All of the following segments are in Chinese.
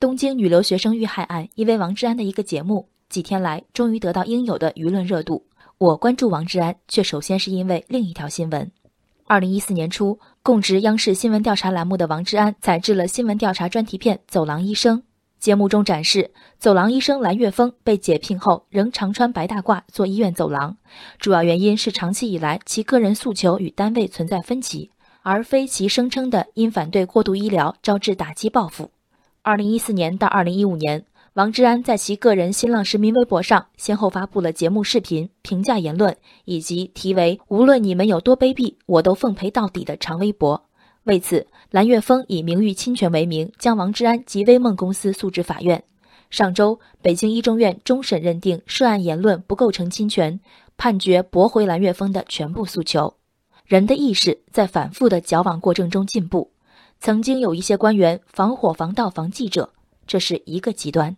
东京女留学生遇害案，因为王志安的一个节目，几天来终于得到应有的舆论热度。我关注王志安，却首先是因为另一条新闻。二零一四年初，供职央视新闻调查栏目的王志安采制了新闻调查专题片《走廊医生》。节目中展示，走廊医生蓝月峰被解聘后仍常穿白大褂做医院走廊，主要原因是长期以来其个人诉求与单位存在分歧，而非其声称的因反对过度医疗招致打击报复。二零一四年到二零一五年，王志安在其个人新浪实名微博上先后发布了节目视频、评价言论，以及题为“无论你们有多卑鄙，我都奉陪到底”的长微博。为此，蓝月峰以名誉侵权为名，将王志安及微梦公司诉至法院。上周，北京一中院终审认定涉案言论不构成侵权，判决驳回蓝月峰的全部诉求。人的意识在反复的矫枉过正中进步。曾经有一些官员防火防盗防记者，这是一个极端；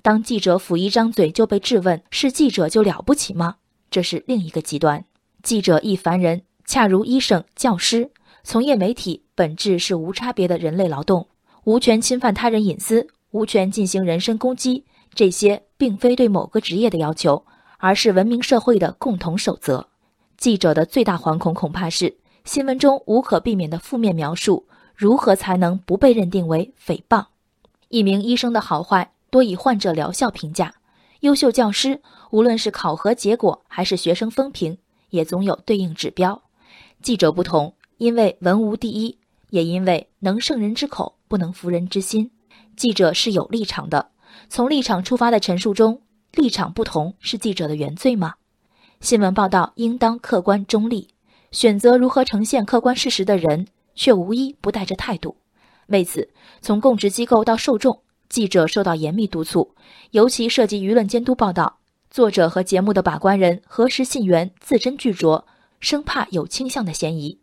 当记者甫一张嘴就被质问，是记者就了不起吗？这是另一个极端。记者一凡人，恰如医生、教师。从业媒体本质是无差别的人类劳动，无权侵犯他人隐私，无权进行人身攻击。这些并非对某个职业的要求，而是文明社会的共同守则。记者的最大惶恐恐怕是新闻中无可避免的负面描述，如何才能不被认定为诽谤？一名医生的好坏多以患者疗效评价，优秀教师无论是考核结果还是学生风评，也总有对应指标。记者不同。因为文无第一，也因为能胜人之口，不能服人之心。记者是有立场的，从立场出发的陈述中，立场不同是记者的原罪吗？新闻报道应当客观中立，选择如何呈现客观事实的人，却无一不带着态度。为此，从供职机构到受众，记者受到严密督促，尤其涉及舆论监督报道，作者和节目的把关人核实信源，字斟句酌，生怕有倾向的嫌疑。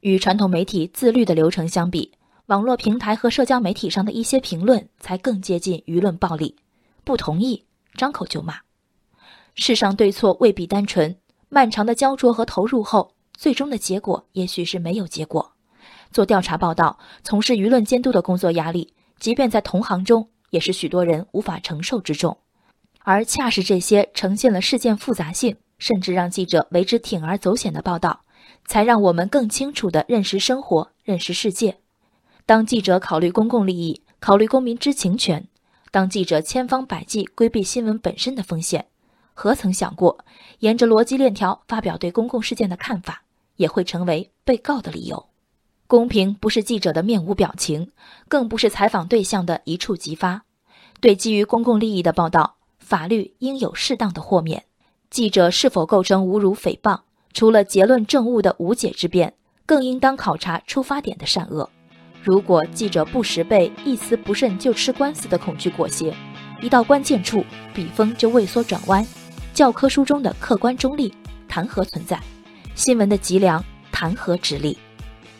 与传统媒体自律的流程相比，网络平台和社交媒体上的一些评论才更接近舆论暴力。不同意，张口就骂。世上对错未必单纯，漫长的焦灼和投入后，最终的结果也许是没有结果。做调查报道、从事舆论监督的工作压力，即便在同行中，也是许多人无法承受之重。而恰是这些呈现了事件复杂性，甚至让记者为之铤而走险的报道。才让我们更清楚地认识生活、认识世界。当记者考虑公共利益、考虑公民知情权，当记者千方百计规避新闻本身的风险，何曾想过，沿着逻辑链条发表对公共事件的看法，也会成为被告的理由？公平不是记者的面无表情，更不是采访对象的一触即发。对基于公共利益的报道，法律应有适当的豁免。记者是否构成侮辱、诽谤？除了结论正误的无解之辩，更应当考察出发点的善恶。如果记者不时被一词不慎就吃官司的恐惧裹挟，一到关键处笔锋就畏缩转弯，教科书中的客观中立谈何存在？新闻的脊梁谈何直立？